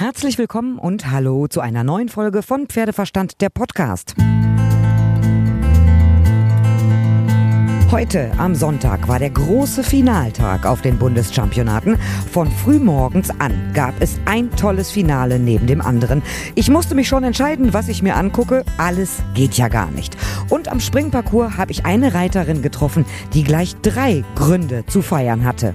Herzlich willkommen und hallo zu einer neuen Folge von Pferdeverstand, der Podcast. Heute am Sonntag war der große Finaltag auf den Bundeschampionaten. Von frühmorgens an gab es ein tolles Finale neben dem anderen. Ich musste mich schon entscheiden, was ich mir angucke. Alles geht ja gar nicht. Und am Springparcours habe ich eine Reiterin getroffen, die gleich drei Gründe zu feiern hatte.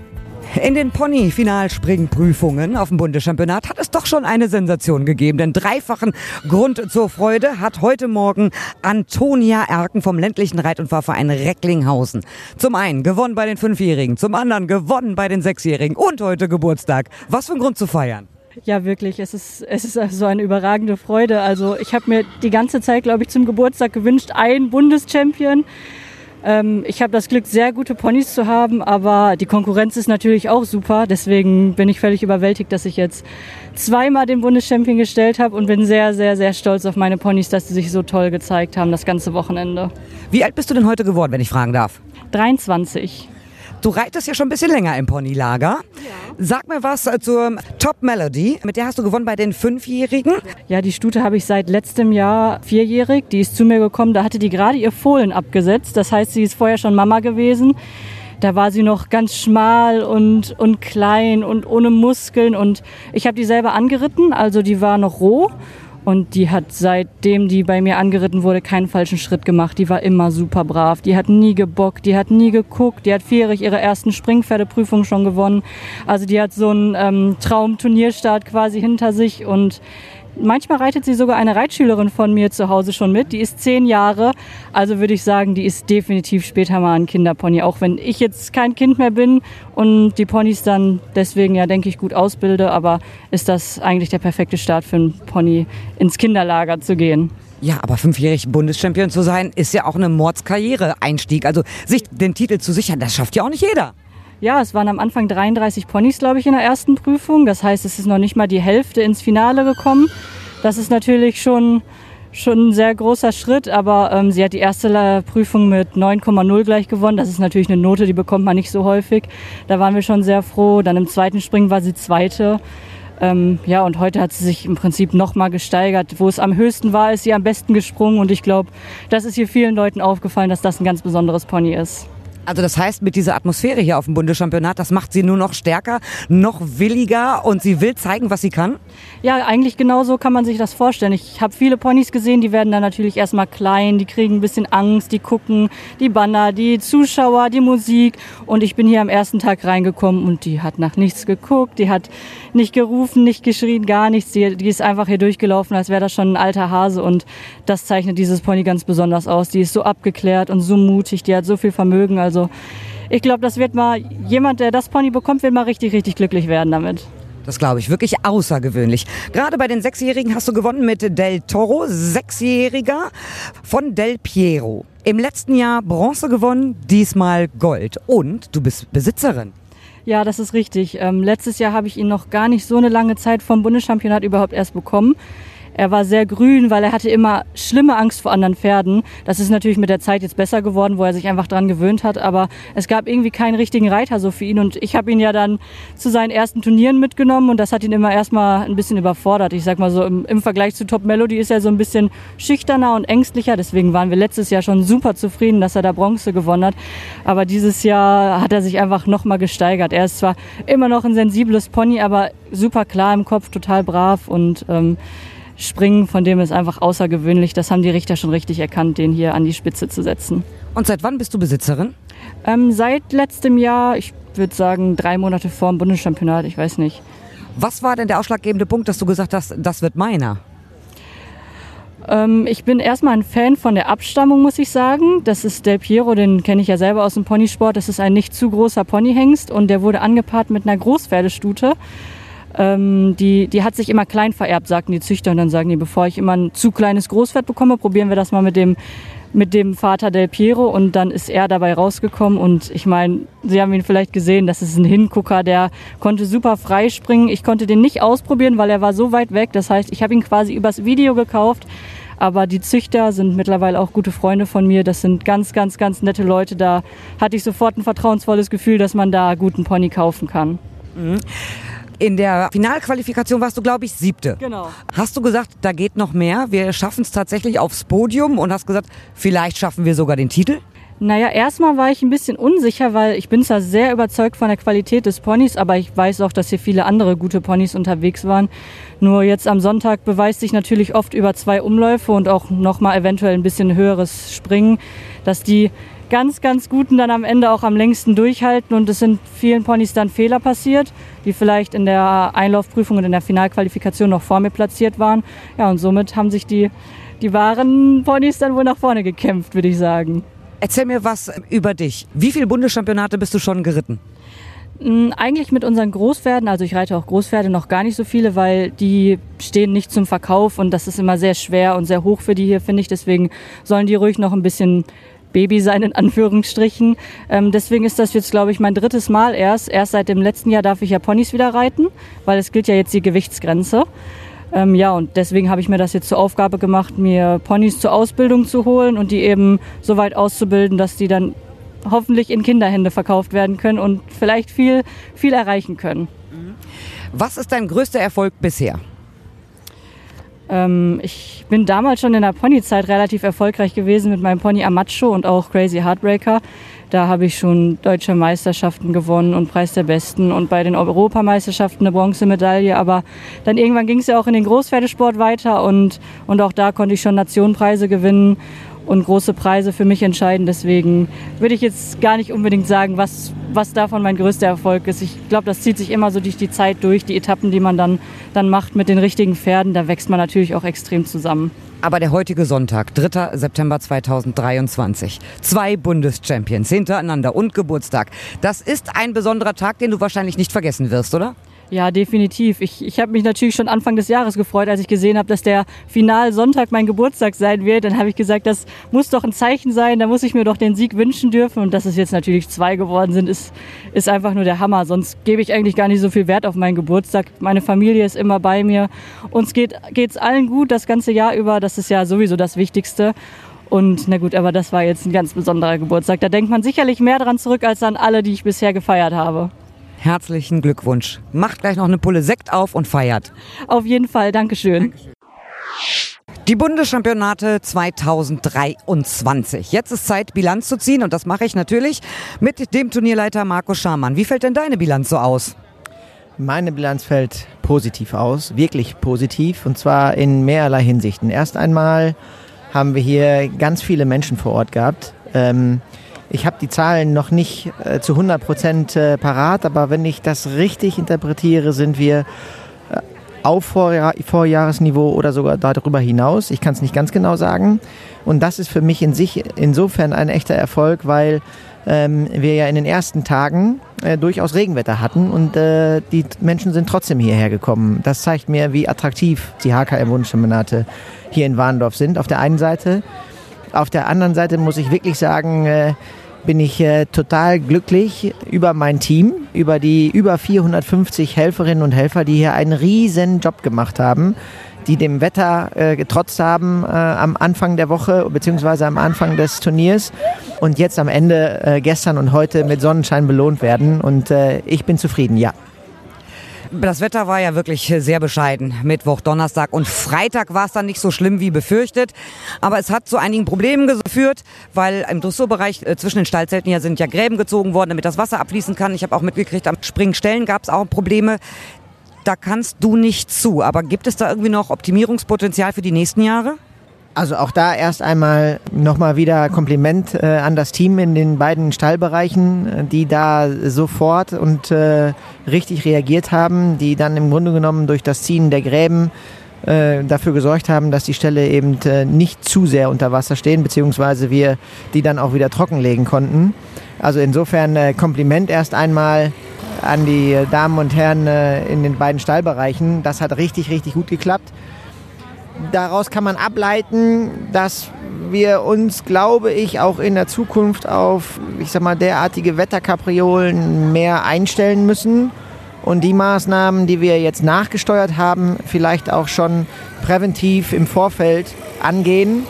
In den Pony-Finalspringprüfungen auf dem Bundeschampionat hat es doch schon eine Sensation gegeben, denn dreifachen Grund zur Freude hat heute Morgen Antonia Erken vom ländlichen Reit- und Fahrverein Recklinghausen. Zum einen gewonnen bei den Fünfjährigen, zum anderen gewonnen bei den Sechsjährigen und heute Geburtstag. Was für ein Grund zu feiern? Ja, wirklich. Es ist, es ist so eine überragende Freude. Also ich habe mir die ganze Zeit, glaube ich, zum Geburtstag gewünscht, ein Bundeschampion. Ähm, ich habe das Glück, sehr gute Ponys zu haben, aber die Konkurrenz ist natürlich auch super. Deswegen bin ich völlig überwältigt, dass ich jetzt zweimal den Bundeschampion gestellt habe und bin sehr, sehr, sehr stolz auf meine Ponys, dass sie sich so toll gezeigt haben das ganze Wochenende. Wie alt bist du denn heute geworden, wenn ich fragen darf? 23. Du reitest ja schon ein bisschen länger im Ponylager. Ja. Sag mir was zur Top Melody. Mit der hast du gewonnen bei den Fünfjährigen. Ja, die Stute habe ich seit letztem Jahr vierjährig. Die ist zu mir gekommen. Da hatte die gerade ihr Fohlen abgesetzt. Das heißt, sie ist vorher schon Mama gewesen. Da war sie noch ganz schmal und, und klein und ohne Muskeln. Und ich habe die selber angeritten. Also die war noch roh. Und die hat seitdem die bei mir angeritten wurde, keinen falschen Schritt gemacht. Die war immer super brav. Die hat nie gebockt, die hat nie geguckt. Die hat vierjährig ihre ersten Springpferdeprüfungen schon gewonnen. Also die hat so einen ähm, Traumturnierstart quasi hinter sich und Manchmal reitet sie sogar eine Reitschülerin von mir zu Hause schon mit. Die ist zehn Jahre. Also würde ich sagen, die ist definitiv später mal ein Kinderpony. Auch wenn ich jetzt kein Kind mehr bin und die Ponys dann deswegen ja, denke ich, gut ausbilde. Aber ist das eigentlich der perfekte Start für einen Pony, ins Kinderlager zu gehen? Ja, aber fünfjährig Bundeschampion zu sein, ist ja auch eine Mordskarriere-Einstieg. Also sich den Titel zu sichern, das schafft ja auch nicht jeder. Ja, es waren am Anfang 33 Ponys, glaube ich, in der ersten Prüfung. Das heißt, es ist noch nicht mal die Hälfte ins Finale gekommen. Das ist natürlich schon, schon ein sehr großer Schritt, aber ähm, sie hat die erste Prüfung mit 9,0 gleich gewonnen. Das ist natürlich eine Note, die bekommt man nicht so häufig. Da waren wir schon sehr froh. Dann im zweiten Springen war sie Zweite. Ähm, ja, und heute hat sie sich im Prinzip nochmal gesteigert. Wo es am höchsten war, ist sie am besten gesprungen. Und ich glaube, das ist hier vielen Leuten aufgefallen, dass das ein ganz besonderes Pony ist. Also das heißt, mit dieser Atmosphäre hier auf dem Bundeschampionat, das macht sie nur noch stärker, noch williger und sie will zeigen, was sie kann? Ja, eigentlich genau so kann man sich das vorstellen. Ich habe viele Ponys gesehen, die werden dann natürlich erstmal klein, die kriegen ein bisschen Angst, die gucken, die Banner, die Zuschauer, die Musik. Und ich bin hier am ersten Tag reingekommen und die hat nach nichts geguckt, die hat nicht gerufen, nicht geschrien, gar nichts. Die, die ist einfach hier durchgelaufen, als wäre das schon ein alter Hase. Und das zeichnet dieses Pony ganz besonders aus. Die ist so abgeklärt und so mutig, die hat so viel Vermögen. Also also ich glaube, das wird mal, jemand, der das Pony bekommt, wird mal richtig, richtig glücklich werden damit. Das glaube ich, wirklich außergewöhnlich. Gerade bei den Sechsjährigen hast du gewonnen mit Del Toro, Sechsjähriger von Del Piero. Im letzten Jahr Bronze gewonnen, diesmal Gold. Und du bist Besitzerin. Ja, das ist richtig. Ähm, letztes Jahr habe ich ihn noch gar nicht so eine lange Zeit vom Bundeschampionat überhaupt erst bekommen. Er war sehr grün, weil er hatte immer schlimme Angst vor anderen Pferden. Das ist natürlich mit der Zeit jetzt besser geworden, wo er sich einfach dran gewöhnt hat. Aber es gab irgendwie keinen richtigen Reiter so für ihn. Und ich habe ihn ja dann zu seinen ersten Turnieren mitgenommen und das hat ihn immer erstmal ein bisschen überfordert. Ich sag mal so, im, im Vergleich zu Top Melody ist er so ein bisschen schüchterner und ängstlicher. Deswegen waren wir letztes Jahr schon super zufrieden, dass er da Bronze gewonnen hat. Aber dieses Jahr hat er sich einfach nochmal gesteigert. Er ist zwar immer noch ein sensibles Pony, aber super klar im Kopf, total brav und ähm, Springen, von dem ist einfach außergewöhnlich. Das haben die Richter schon richtig erkannt, den hier an die Spitze zu setzen. Und seit wann bist du Besitzerin? Ähm, seit letztem Jahr, ich würde sagen drei Monate vor dem Bundeschampionat, ich weiß nicht. Was war denn der ausschlaggebende Punkt, dass du gesagt hast, das wird meiner? Ähm, ich bin erstmal ein Fan von der Abstammung, muss ich sagen. Das ist Del Piero, den kenne ich ja selber aus dem Ponysport. Das ist ein nicht zu großer Ponyhengst und der wurde angepaart mit einer Großpferdestute ähm, die, die hat sich immer klein vererbt, sagten die Züchter. Und dann sagen die, bevor ich immer ein zu kleines Großpferd bekomme, probieren wir das mal mit dem, mit dem Vater Del Piero. Und dann ist er dabei rausgekommen. Und ich meine, Sie haben ihn vielleicht gesehen, das ist ein Hingucker, der konnte super frei springen. Ich konnte den nicht ausprobieren, weil er war so weit weg. Das heißt, ich habe ihn quasi übers Video gekauft. Aber die Züchter sind mittlerweile auch gute Freunde von mir. Das sind ganz, ganz, ganz nette Leute. Da hatte ich sofort ein vertrauensvolles Gefühl, dass man da guten Pony kaufen kann. Mhm. In der Finalqualifikation warst du, glaube ich, siebte. Genau. Hast du gesagt, da geht noch mehr? Wir schaffen es tatsächlich aufs Podium und hast gesagt, vielleicht schaffen wir sogar den Titel? Naja, erstmal war ich ein bisschen unsicher, weil ich bin zwar sehr überzeugt von der Qualität des Ponys, aber ich weiß auch, dass hier viele andere gute Ponys unterwegs waren. Nur jetzt am Sonntag beweist sich natürlich oft über zwei Umläufe und auch nochmal eventuell ein bisschen höheres Springen, dass die ganz, ganz Guten dann am Ende auch am längsten durchhalten und es sind vielen Ponys dann Fehler passiert, die vielleicht in der Einlaufprüfung und in der Finalqualifikation noch vor mir platziert waren. Ja, und somit haben sich die, die wahren Ponys dann wohl nach vorne gekämpft, würde ich sagen. Erzähl mir was über dich. Wie viele Bundeschampionate bist du schon geritten? Mm, eigentlich mit unseren Großpferden, also ich reite auch Großpferde noch gar nicht so viele, weil die stehen nicht zum Verkauf und das ist immer sehr schwer und sehr hoch für die hier, finde ich. Deswegen sollen die ruhig noch ein bisschen Baby sein, in Anführungsstrichen. Ähm, deswegen ist das jetzt, glaube ich, mein drittes Mal erst. Erst seit dem letzten Jahr darf ich ja Ponys wieder reiten, weil es gilt ja jetzt die Gewichtsgrenze. Ähm, ja, und deswegen habe ich mir das jetzt zur Aufgabe gemacht, mir Ponys zur Ausbildung zu holen und die eben so weit auszubilden, dass die dann hoffentlich in Kinderhände verkauft werden können und vielleicht viel, viel erreichen können. Was ist dein größter Erfolg bisher? Ähm, ich bin damals schon in der Ponyzeit relativ erfolgreich gewesen mit meinem Pony Amacho und auch Crazy Heartbreaker. Da habe ich schon deutsche Meisterschaften gewonnen und Preis der Besten und bei den Europameisterschaften eine Bronzemedaille. Aber dann irgendwann ging es ja auch in den Großpferdesport weiter und, und auch da konnte ich schon Nationenpreise gewinnen und große Preise für mich entscheiden. Deswegen würde ich jetzt gar nicht unbedingt sagen, was, was davon mein größter Erfolg ist. Ich glaube, das zieht sich immer so durch die Zeit durch, die Etappen, die man dann, dann macht mit den richtigen Pferden. Da wächst man natürlich auch extrem zusammen. Aber der heutige Sonntag, 3. September 2023. Zwei Bundeschampions hintereinander und Geburtstag. Das ist ein besonderer Tag, den du wahrscheinlich nicht vergessen wirst, oder? Ja, definitiv. Ich, ich habe mich natürlich schon Anfang des Jahres gefreut, als ich gesehen habe, dass der Finalsonntag mein Geburtstag sein wird. Dann habe ich gesagt, das muss doch ein Zeichen sein, da muss ich mir doch den Sieg wünschen dürfen. Und dass es jetzt natürlich zwei geworden sind, ist, ist einfach nur der Hammer. Sonst gebe ich eigentlich gar nicht so viel Wert auf meinen Geburtstag. Meine Familie ist immer bei mir. Uns geht es allen gut das ganze Jahr über. Das ist ja sowieso das Wichtigste. Und na gut, aber das war jetzt ein ganz besonderer Geburtstag. Da denkt man sicherlich mehr dran zurück als an alle, die ich bisher gefeiert habe. Herzlichen Glückwunsch. Macht gleich noch eine Pulle Sekt auf und feiert. Auf jeden Fall, Dankeschön. Dankeschön. Die Bundeschampionate 2023. Jetzt ist Zeit, Bilanz zu ziehen und das mache ich natürlich mit dem Turnierleiter Marco Schamann. Wie fällt denn deine Bilanz so aus? Meine Bilanz fällt positiv aus, wirklich positiv und zwar in mehrerlei Hinsichten. Erst einmal haben wir hier ganz viele Menschen vor Ort gehabt. Ähm, ich habe die Zahlen noch nicht äh, zu 100 Prozent äh, parat, aber wenn ich das richtig interpretiere, sind wir äh, auf Vorjahr Vorjahresniveau oder sogar darüber hinaus. Ich kann es nicht ganz genau sagen. Und das ist für mich in sich insofern ein echter Erfolg, weil ähm, wir ja in den ersten Tagen äh, durchaus Regenwetter hatten und äh, die Menschen sind trotzdem hierher gekommen. Das zeigt mir, wie attraktiv die HKM-Wunschchampionate hier in Warndorf sind. Auf der einen Seite. Auf der anderen Seite muss ich wirklich sagen, äh, bin ich äh, total glücklich über mein Team, über die über 450 Helferinnen und Helfer, die hier einen riesen Job gemacht haben, die dem Wetter äh, getrotzt haben äh, am Anfang der Woche beziehungsweise am Anfang des Turniers und jetzt am Ende äh, gestern und heute mit Sonnenschein belohnt werden. Und äh, ich bin zufrieden, ja. Das Wetter war ja wirklich sehr bescheiden. Mittwoch, Donnerstag und Freitag war es dann nicht so schlimm wie befürchtet. Aber es hat zu einigen Problemen geführt, weil im Dressurbereich äh, zwischen den Stallzelten ja sind ja Gräben gezogen worden, damit das Wasser abfließen kann. Ich habe auch mitgekriegt, am Springstellen gab es auch Probleme. Da kannst du nicht zu. Aber gibt es da irgendwie noch Optimierungspotenzial für die nächsten Jahre? Also auch da erst einmal nochmal wieder Kompliment äh, an das Team in den beiden Stallbereichen, äh, die da sofort und äh, richtig reagiert haben, die dann im Grunde genommen durch das Ziehen der Gräben äh, dafür gesorgt haben, dass die Ställe eben äh, nicht zu sehr unter Wasser stehen, beziehungsweise wir die dann auch wieder trockenlegen konnten. Also insofern Kompliment erst einmal an die Damen und Herren in den beiden Stallbereichen. Das hat richtig, richtig gut geklappt daraus kann man ableiten, dass wir uns, glaube ich, auch in der Zukunft auf, ich sag mal, derartige Wetterkapriolen mehr einstellen müssen und die Maßnahmen, die wir jetzt nachgesteuert haben, vielleicht auch schon präventiv im Vorfeld angehen,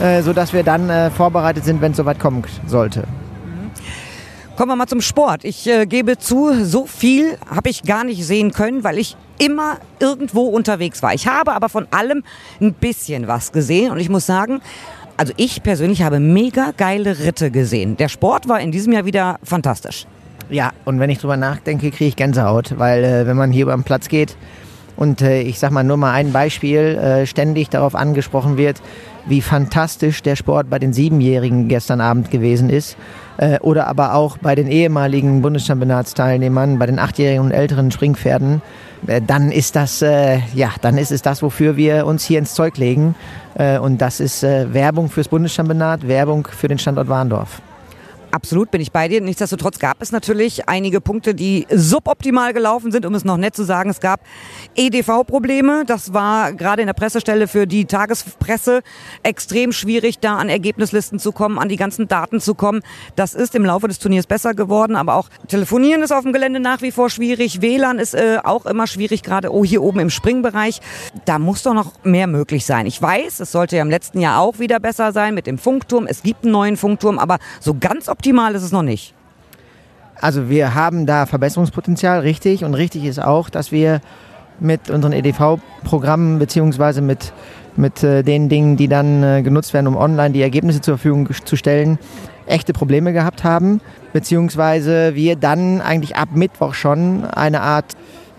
äh, sodass wir dann äh, vorbereitet sind, wenn es soweit kommen sollte. Kommen wir mal zum Sport. Ich äh, gebe zu, so viel habe ich gar nicht sehen können, weil ich immer irgendwo unterwegs war. Ich habe aber von allem ein bisschen was gesehen und ich muss sagen, also ich persönlich habe mega geile Ritte gesehen. Der Sport war in diesem Jahr wieder fantastisch. Ja, und wenn ich drüber nachdenke, kriege ich Gänsehaut, weil äh, wenn man hier über den Platz geht und äh, ich sag mal nur mal ein Beispiel, äh, ständig darauf angesprochen wird, wie fantastisch der Sport bei den Siebenjährigen gestern Abend gewesen ist. Äh, oder aber auch bei den ehemaligen Bundeschampionatsteilnehmern, bei den achtjährigen und älteren Springpferden, äh, dann ist das, äh, ja, dann ist es das, wofür wir uns hier ins Zeug legen. Äh, und das ist äh, Werbung fürs Bundeschampionat, Werbung für den Standort Warndorf. Absolut bin ich bei dir. Nichtsdestotrotz gab es natürlich einige Punkte, die suboptimal gelaufen sind, um es noch nett zu sagen. Es gab EDV-Probleme. Das war gerade in der Pressestelle für die Tagespresse extrem schwierig, da an Ergebnislisten zu kommen, an die ganzen Daten zu kommen. Das ist im Laufe des Turniers besser geworden, aber auch Telefonieren ist auf dem Gelände nach wie vor schwierig. WLAN ist äh, auch immer schwierig, gerade oh, hier oben im Springbereich. Da muss doch noch mehr möglich sein. Ich weiß, es sollte ja im letzten Jahr auch wieder besser sein mit dem Funkturm. Es gibt einen neuen Funkturm, aber so ganz optimal ist es noch nicht. Also wir haben da Verbesserungspotenzial, richtig. Und richtig ist auch, dass wir mit unseren EDV-Programmen beziehungsweise mit, mit äh, den Dingen, die dann äh, genutzt werden, um online die Ergebnisse zur Verfügung zu stellen, echte Probleme gehabt haben. Beziehungsweise wir dann eigentlich ab Mittwoch schon eine Art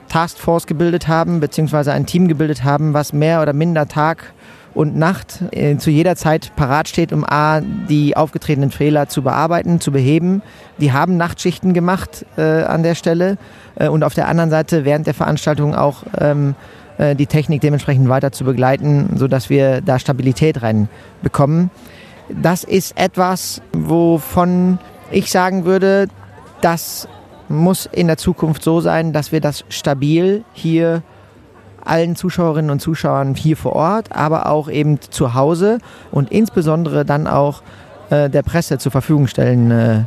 Taskforce gebildet haben, beziehungsweise ein Team gebildet haben, was mehr oder minder Tag und Nacht äh, zu jeder Zeit parat steht, um A, die aufgetretenen Fehler zu bearbeiten, zu beheben. Die haben Nachtschichten gemacht äh, an der Stelle äh, und auf der anderen Seite während der Veranstaltung auch ähm, äh, die Technik dementsprechend weiter zu begleiten, sodass wir da Stabilität reinbekommen. Das ist etwas, wovon ich sagen würde, das muss in der Zukunft so sein, dass wir das stabil hier allen Zuschauerinnen und Zuschauern hier vor Ort, aber auch eben zu Hause und insbesondere dann auch äh, der Presse zur Verfügung stellen äh,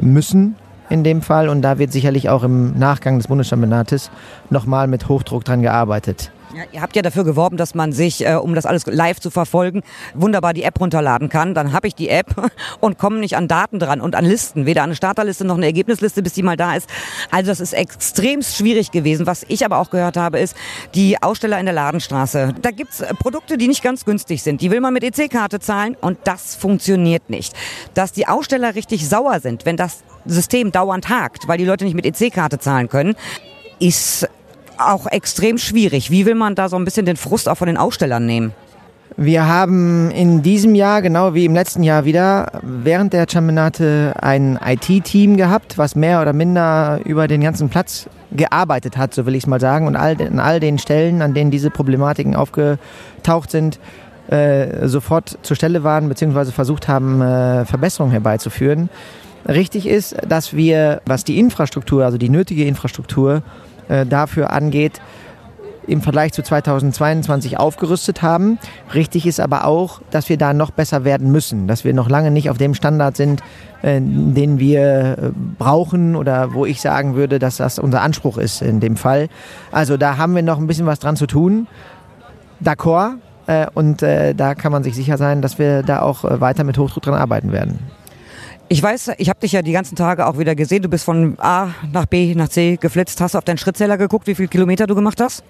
müssen in dem Fall. Und da wird sicherlich auch im Nachgang des Bundeschampionates nochmal mit Hochdruck dran gearbeitet. Ja, ihr habt ja dafür geworben, dass man sich, äh, um das alles live zu verfolgen, wunderbar die App runterladen kann. Dann habe ich die App und komme nicht an Daten dran und an Listen. Weder eine Starterliste noch eine Ergebnisliste, bis die mal da ist. Also das ist extrem schwierig gewesen. Was ich aber auch gehört habe, ist die Aussteller in der Ladenstraße. Da gibt's äh, Produkte, die nicht ganz günstig sind. Die will man mit EC-Karte zahlen und das funktioniert nicht. Dass die Aussteller richtig sauer sind, wenn das System dauernd hakt, weil die Leute nicht mit EC-Karte zahlen können, ist auch extrem schwierig. Wie will man da so ein bisschen den Frust auch von den Ausstellern nehmen? Wir haben in diesem Jahr, genau wie im letzten Jahr wieder, während der Championate ein IT-Team gehabt, was mehr oder minder über den ganzen Platz gearbeitet hat, so will ich es mal sagen, und all, an all den Stellen, an denen diese Problematiken aufgetaucht sind, äh, sofort zur Stelle waren, beziehungsweise versucht haben, äh, Verbesserungen herbeizuführen. Richtig ist, dass wir, was die Infrastruktur, also die nötige Infrastruktur äh, dafür angeht, im Vergleich zu 2022 aufgerüstet haben. Richtig ist aber auch, dass wir da noch besser werden müssen, dass wir noch lange nicht auf dem Standard sind, äh, den wir äh, brauchen oder wo ich sagen würde, dass das unser Anspruch ist in dem Fall. Also da haben wir noch ein bisschen was dran zu tun. D'accord. Äh, und äh, da kann man sich sicher sein, dass wir da auch weiter mit Hochdruck dran arbeiten werden. Ich weiß, ich habe dich ja die ganzen Tage auch wieder gesehen. Du bist von A nach B nach C geflitzt. Hast du auf deinen Schrittzähler geguckt, wie viele Kilometer du gemacht hast?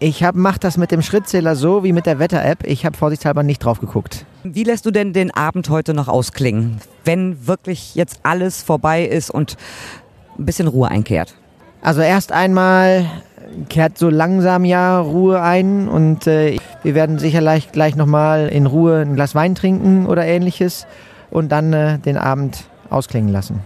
Ich hab, mach das mit dem Schrittzähler so wie mit der Wetter-App. Ich habe vorsichtshalber nicht drauf geguckt. Wie lässt du denn den Abend heute noch ausklingen, wenn wirklich jetzt alles vorbei ist und ein bisschen Ruhe einkehrt? Also erst einmal kehrt so langsam ja Ruhe ein und äh, wir werden sicherlich gleich nochmal in Ruhe ein Glas Wein trinken oder ähnliches und dann äh, den Abend ausklingen lassen.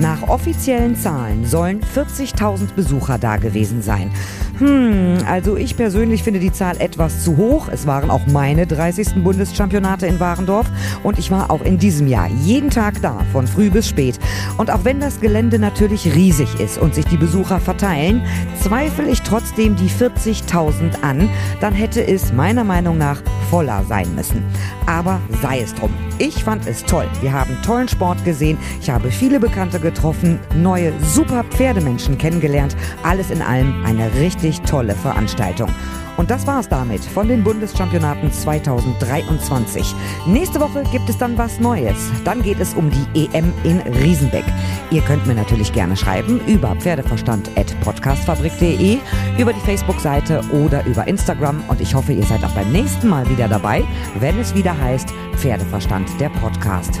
Nach offiziellen Zahlen sollen 40.000 Besucher da gewesen sein. Hm, also ich persönlich finde die Zahl etwas zu hoch. Es waren auch meine 30. Bundeschampionate in Warendorf und ich war auch in diesem Jahr jeden Tag da, von früh bis spät. Und auch wenn das Gelände natürlich riesig ist und sich die Besucher verteilen, zweifle ich trotzdem die 40.000 an. Dann hätte es meiner Meinung nach voller sein müssen. Aber sei es drum. Ich fand es toll. Wir haben tollen Sport gesehen. Ich habe viele Bekannte getroffen, neue super Pferdemenschen kennengelernt. Alles in allem eine richtig tolle Veranstaltung. Und das war's damit von den Bundeschampionaten 2023. Nächste Woche gibt es dann was Neues. Dann geht es um die EM in Riesenbeck. Ihr könnt mir natürlich gerne schreiben über pferdeverstand.podcastfabrik.de, über die Facebook-Seite oder über Instagram. Und ich hoffe, ihr seid auch beim nächsten Mal wieder dabei, wenn es wieder heißt Pferdeverstand der Podcast.